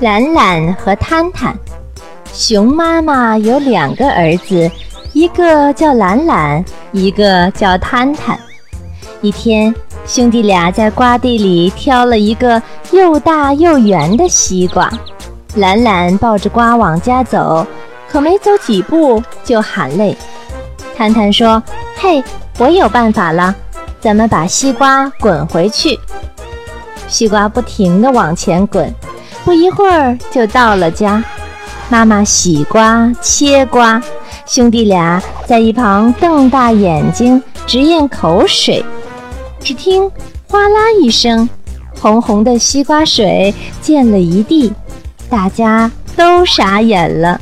懒懒和摊摊，熊妈妈有两个儿子，一个叫懒懒，一个叫摊摊。一天，兄弟俩在瓜地里挑了一个又大又圆的西瓜。懒懒抱着瓜往家走，可没走几步就喊累。摊摊说：“嘿，我有办法了，咱们把西瓜滚回去。”西瓜不停地往前滚。不一会儿就到了家，妈妈洗瓜切瓜，兄弟俩在一旁瞪大眼睛直咽口水。只听哗啦一声，红红的西瓜水溅了一地，大家都傻眼了。